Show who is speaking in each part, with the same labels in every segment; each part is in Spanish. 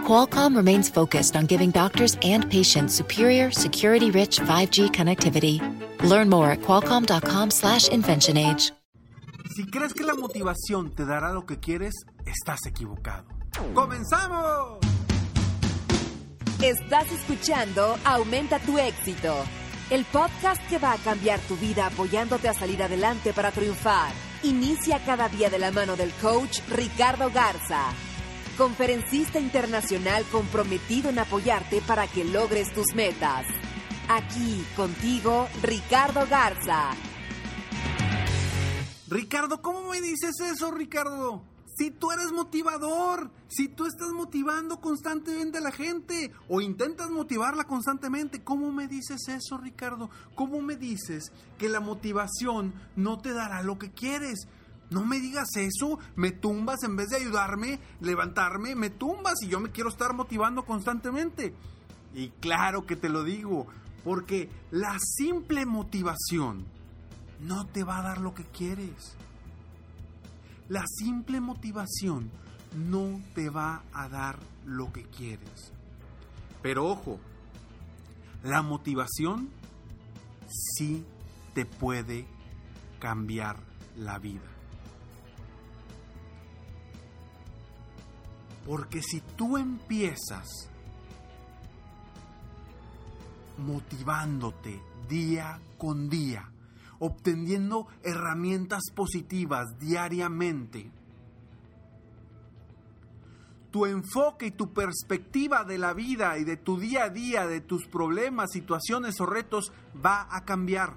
Speaker 1: Qualcomm remains focused on giving doctors and patients superior, security-rich 5G connectivity. Learn more at qualcomm.com/inventionage.
Speaker 2: Si crees que la motivación te dará lo que quieres, estás equivocado. ¡Comenzamos!
Speaker 3: Estás escuchando Aumenta tu éxito, el podcast que va a cambiar tu vida apoyándote a salir adelante para triunfar. Inicia cada día de la mano del coach Ricardo Garza conferencista internacional comprometido en apoyarte para que logres tus metas. Aquí contigo, Ricardo Garza.
Speaker 2: Ricardo, ¿cómo me dices eso, Ricardo? Si tú eres motivador, si tú estás motivando constantemente a la gente o intentas motivarla constantemente, ¿cómo me dices eso, Ricardo? ¿Cómo me dices que la motivación no te dará lo que quieres? No me digas eso, me tumbas en vez de ayudarme, levantarme, me tumbas y yo me quiero estar motivando constantemente. Y claro que te lo digo, porque la simple motivación no te va a dar lo que quieres. La simple motivación no te va a dar lo que quieres. Pero ojo, la motivación sí te puede cambiar la vida. Porque si tú empiezas motivándote día con día, obteniendo herramientas positivas diariamente, tu enfoque y tu perspectiva de la vida y de tu día a día, de tus problemas, situaciones o retos va a cambiar.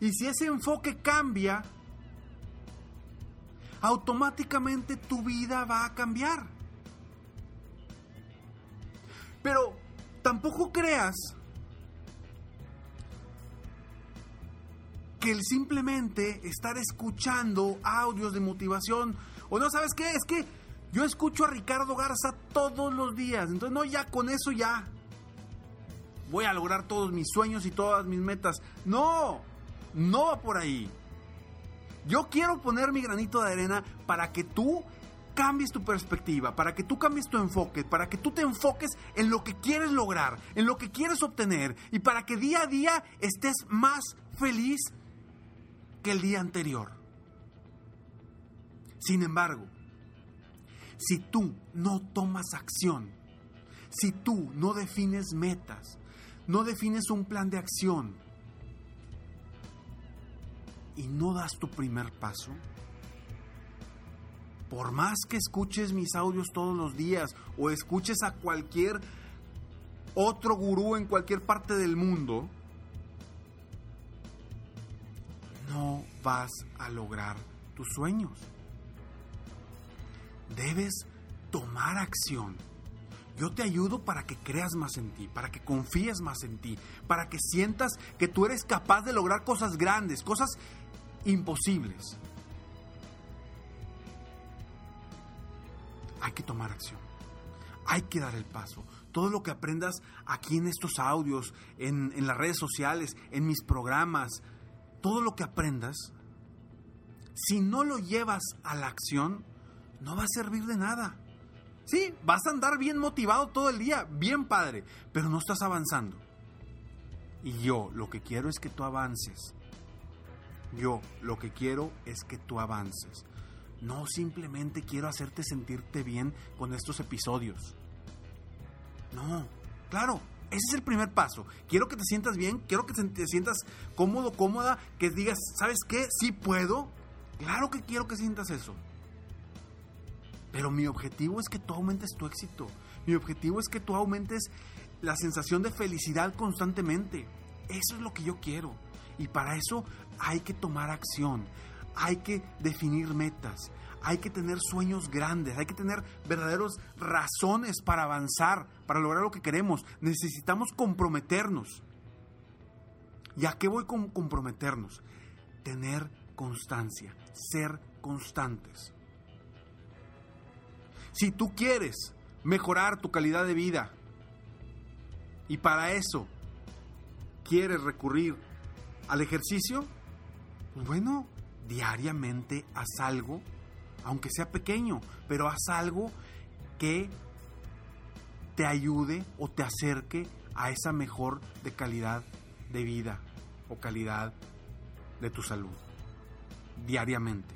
Speaker 2: Y si ese enfoque cambia, automáticamente tu vida va a cambiar. Pero tampoco creas que el simplemente estar escuchando audios de motivación, o no sabes qué, es que yo escucho a Ricardo Garza todos los días, entonces no, ya con eso ya voy a lograr todos mis sueños y todas mis metas. No, no va por ahí. Yo quiero poner mi granito de arena para que tú cambies tu perspectiva, para que tú cambies tu enfoque, para que tú te enfoques en lo que quieres lograr, en lo que quieres obtener y para que día a día estés más feliz que el día anterior. Sin embargo, si tú no tomas acción, si tú no defines metas, no defines un plan de acción, y no das tu primer paso, por más que escuches mis audios todos los días o escuches a cualquier otro gurú en cualquier parte del mundo, no vas a lograr tus sueños. Debes tomar acción. Yo te ayudo para que creas más en ti, para que confíes más en ti, para que sientas que tú eres capaz de lograr cosas grandes, cosas imposibles. Hay que tomar acción. Hay que dar el paso. Todo lo que aprendas aquí en estos audios, en, en las redes sociales, en mis programas, todo lo que aprendas, si no lo llevas a la acción, no va a servir de nada. Sí, vas a andar bien motivado todo el día, bien padre, pero no estás avanzando. Y yo lo que quiero es que tú avances. Yo lo que quiero es que tú avances. No simplemente quiero hacerte sentirte bien con estos episodios. No, claro, ese es el primer paso. Quiero que te sientas bien, quiero que te sientas cómodo, cómoda, que digas, ¿sabes qué? Sí puedo. Claro que quiero que sientas eso. Pero mi objetivo es que tú aumentes tu éxito. Mi objetivo es que tú aumentes la sensación de felicidad constantemente. Eso es lo que yo quiero. Y para eso hay que tomar acción, hay que definir metas, hay que tener sueños grandes, hay que tener verdaderos razones para avanzar, para lograr lo que queremos. Necesitamos comprometernos. ¿Y a qué voy con comprometernos? tener constancia, ser constantes. Si tú quieres mejorar tu calidad de vida y para eso quieres recurrir al ejercicio, pues bueno, diariamente haz algo, aunque sea pequeño, pero haz algo que te ayude o te acerque a esa mejor de calidad de vida o calidad de tu salud diariamente.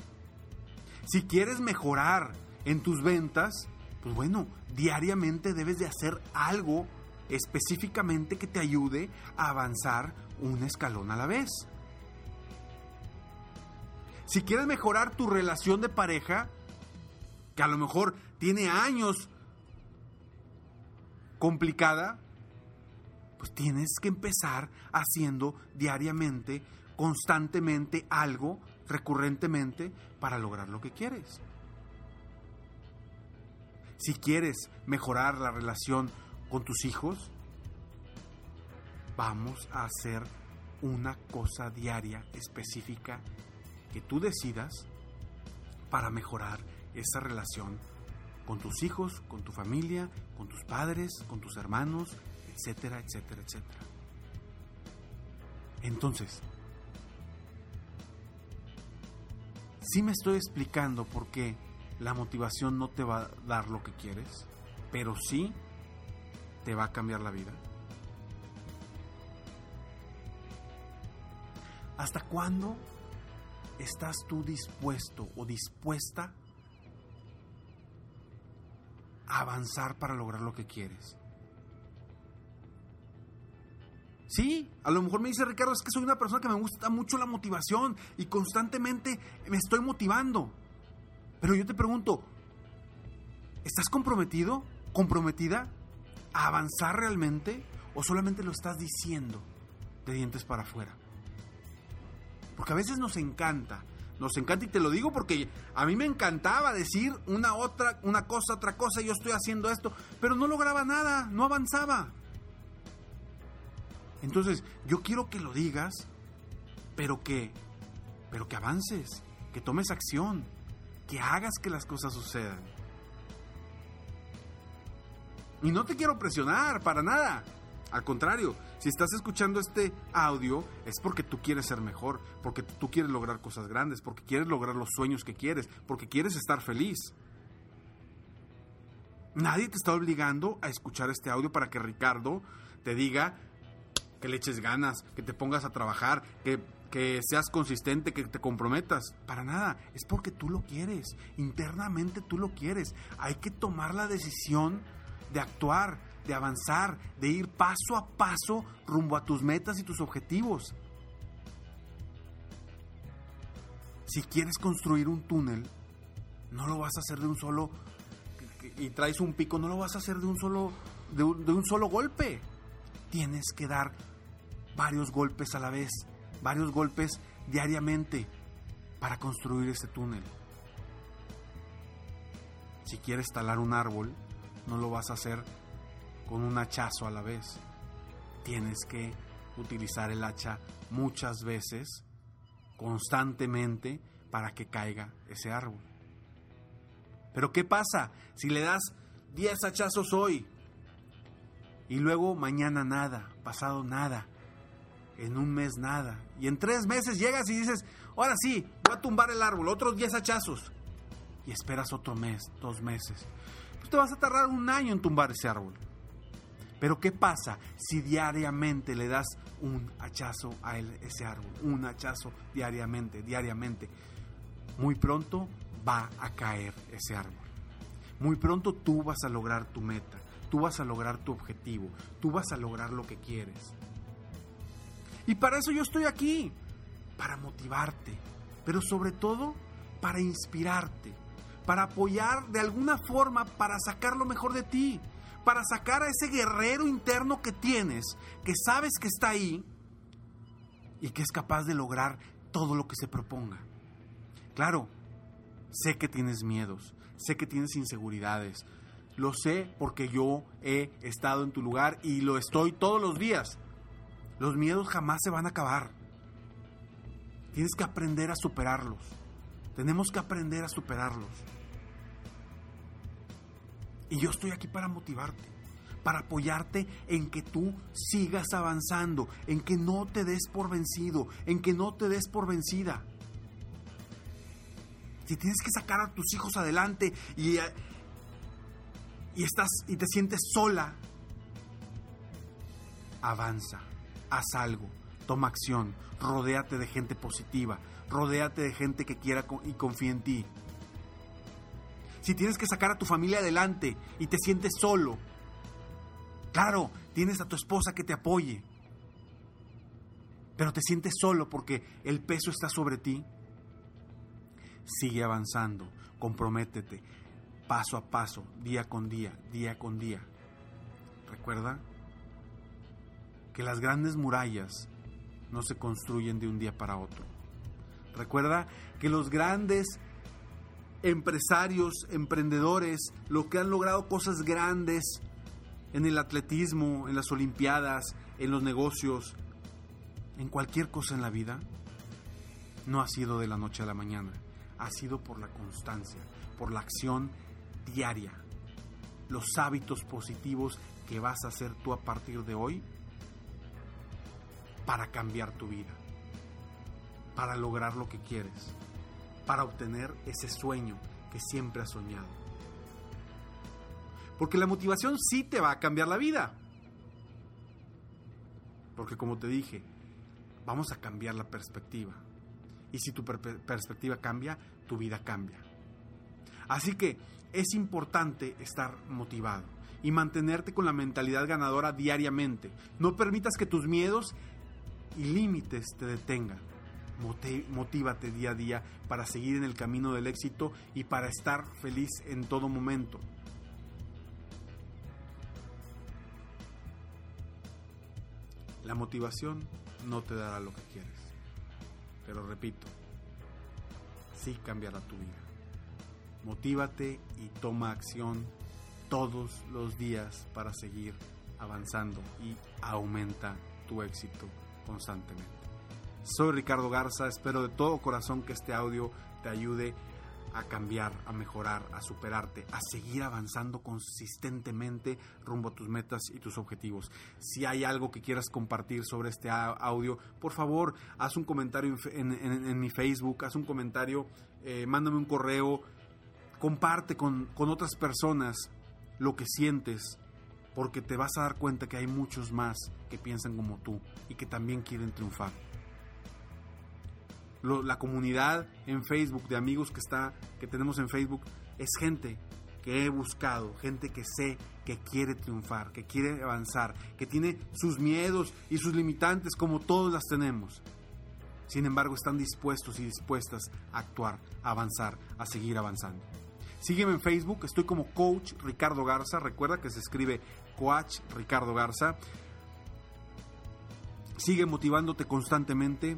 Speaker 2: Si quieres mejorar en tus ventas, pues bueno, diariamente debes de hacer algo específicamente que te ayude a avanzar un escalón a la vez. Si quieres mejorar tu relación de pareja, que a lo mejor tiene años complicada, pues tienes que empezar haciendo diariamente, constantemente algo, recurrentemente, para lograr lo que quieres. Si quieres mejorar la relación con tus hijos, vamos a hacer una cosa diaria específica que tú decidas para mejorar esa relación con tus hijos, con tu familia, con tus padres, con tus hermanos, etcétera, etcétera, etcétera. Entonces, sí me estoy explicando por qué la motivación no te va a dar lo que quieres, pero sí te va a cambiar la vida. ¿Hasta cuándo estás tú dispuesto o dispuesta a avanzar para lograr lo que quieres? Sí, a lo mejor me dice Ricardo, es que soy una persona que me gusta mucho la motivación y constantemente me estoy motivando. Pero yo te pregunto, ¿estás comprometido? ¿Comprometida a avanzar realmente? ¿O solamente lo estás diciendo de dientes para afuera? Porque a veces nos encanta, nos encanta y te lo digo porque a mí me encantaba decir una otra, una cosa, otra cosa, yo estoy haciendo esto, pero no lograba nada, no avanzaba. Entonces, yo quiero que lo digas, pero que pero que avances, que tomes acción, que hagas que las cosas sucedan. Y no te quiero presionar para nada. Al contrario, si estás escuchando este audio es porque tú quieres ser mejor, porque tú quieres lograr cosas grandes, porque quieres lograr los sueños que quieres, porque quieres estar feliz. Nadie te está obligando a escuchar este audio para que Ricardo te diga que le eches ganas, que te pongas a trabajar, que, que seas consistente, que te comprometas. Para nada, es porque tú lo quieres, internamente tú lo quieres. Hay que tomar la decisión de actuar, de avanzar, de ir paso a paso rumbo a tus metas y tus objetivos. Si quieres construir un túnel, no lo vas a hacer de un solo y traes un pico, no lo vas a hacer de un solo de un, solo golpe. Tienes que dar varios golpes a la vez, varios golpes diariamente para construir ese túnel. Si quieres talar un árbol, no lo vas a hacer con un hachazo a la vez. Tienes que utilizar el hacha muchas veces, constantemente, para que caiga ese árbol. Pero ¿qué pasa si le das 10 hachazos hoy y luego mañana nada, pasado nada, en un mes nada, y en tres meses llegas y dices, ahora sí, voy a tumbar el árbol, otros 10 hachazos, y esperas otro mes, dos meses? Pues te vas a tardar un año en tumbar ese árbol. Pero ¿qué pasa si diariamente le das un hachazo a ese árbol? Un hachazo diariamente, diariamente. Muy pronto va a caer ese árbol. Muy pronto tú vas a lograr tu meta, tú vas a lograr tu objetivo, tú vas a lograr lo que quieres. Y para eso yo estoy aquí, para motivarte, pero sobre todo para inspirarte, para apoyar de alguna forma, para sacar lo mejor de ti, para sacar a ese guerrero interno que tienes, que sabes que está ahí y que es capaz de lograr todo lo que se proponga. Claro, sé que tienes miedos, sé que tienes inseguridades, lo sé porque yo he estado en tu lugar y lo estoy todos los días. Los miedos jamás se van a acabar. Tienes que aprender a superarlos. Tenemos que aprender a superarlos. Y yo estoy aquí para motivarte, para apoyarte en que tú sigas avanzando, en que no te des por vencido, en que no te des por vencida. Si tienes que sacar a tus hijos adelante y, y estás y te sientes sola, avanza, haz algo, toma acción, rodéate de gente positiva, rodéate de gente que quiera y confíe en ti. Si tienes que sacar a tu familia adelante y te sientes solo, claro, tienes a tu esposa que te apoye, pero te sientes solo porque el peso está sobre ti, sigue avanzando, comprométete, paso a paso, día con día, día con día. Recuerda que las grandes murallas no se construyen de un día para otro. Recuerda que los grandes empresarios, emprendedores, lo que han logrado cosas grandes en el atletismo, en las olimpiadas, en los negocios, en cualquier cosa en la vida, no ha sido de la noche a la mañana, ha sido por la constancia, por la acción diaria, los hábitos positivos que vas a hacer tú a partir de hoy para cambiar tu vida, para lograr lo que quieres, para obtener ese sueño que siempre has soñado. Porque la motivación sí te va a cambiar la vida. Porque como te dije, vamos a cambiar la perspectiva. Y si tu perspectiva cambia, tu vida cambia. Así que es importante estar motivado y mantenerte con la mentalidad ganadora diariamente. No permitas que tus miedos y límites te detengan. Motívate día a día para seguir en el camino del éxito y para estar feliz en todo momento. La motivación no te dará lo que quieres, pero repito, sí cambiará tu vida. Motívate y toma acción todos los días para seguir avanzando y aumenta tu éxito constantemente. Soy Ricardo Garza, espero de todo corazón que este audio te ayude a cambiar, a mejorar, a superarte, a seguir avanzando consistentemente rumbo a tus metas y tus objetivos. Si hay algo que quieras compartir sobre este audio, por favor, haz un comentario en, mi Facebook, haz un comentario, eh, mándame un correo, comparte con, con otras personas lo que sientes, porque te vas a dar cuenta que hay muchos más que piensan como tú y que también quieren triunfar. La comunidad en Facebook de amigos que está que tenemos en Facebook es gente que he buscado, gente que sé que quiere triunfar, que quiere avanzar, que tiene sus miedos y sus limitantes como todos las tenemos. Sin embargo, están dispuestos y dispuestas a actuar, a avanzar, a seguir avanzando. Sígueme en Facebook, estoy como Coach Ricardo Garza. Recuerda que se escribe Coach Ricardo Garza. Sigue motivándote constantemente.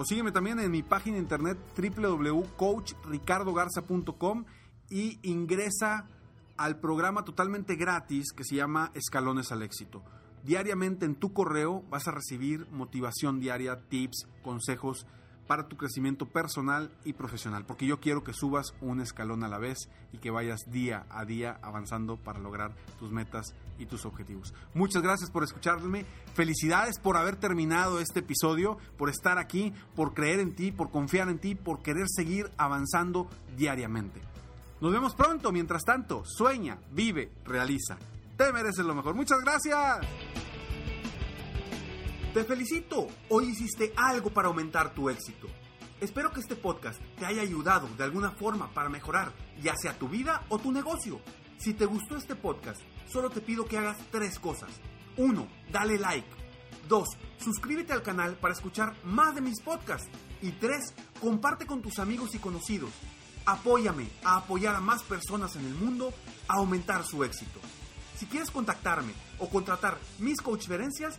Speaker 2: O sígueme también en mi página internet www.coachricardogarza.com y ingresa al programa totalmente gratis que se llama Escalones al Éxito. Diariamente en tu correo vas a recibir motivación diaria, tips, consejos para tu crecimiento personal y profesional, porque yo quiero que subas un escalón a la vez y que vayas día a día avanzando para lograr tus metas y tus objetivos. Muchas gracias por escucharme, felicidades por haber terminado este episodio, por estar aquí, por creer en ti, por confiar en ti, por querer seguir avanzando diariamente. Nos vemos pronto, mientras tanto, sueña, vive, realiza. Te mereces lo mejor. Muchas gracias. Te felicito, hoy hiciste algo para aumentar tu éxito. Espero que este podcast te haya ayudado de alguna forma para mejorar ya sea tu vida o tu negocio. Si te gustó este podcast, solo te pido que hagas tres cosas. 1. Dale like. 2. Suscríbete al canal para escuchar más de mis podcasts. Y 3. Comparte con tus amigos y conocidos. Apóyame a apoyar a más personas en el mundo a aumentar su éxito. Si quieres contactarme o contratar mis coachferencias,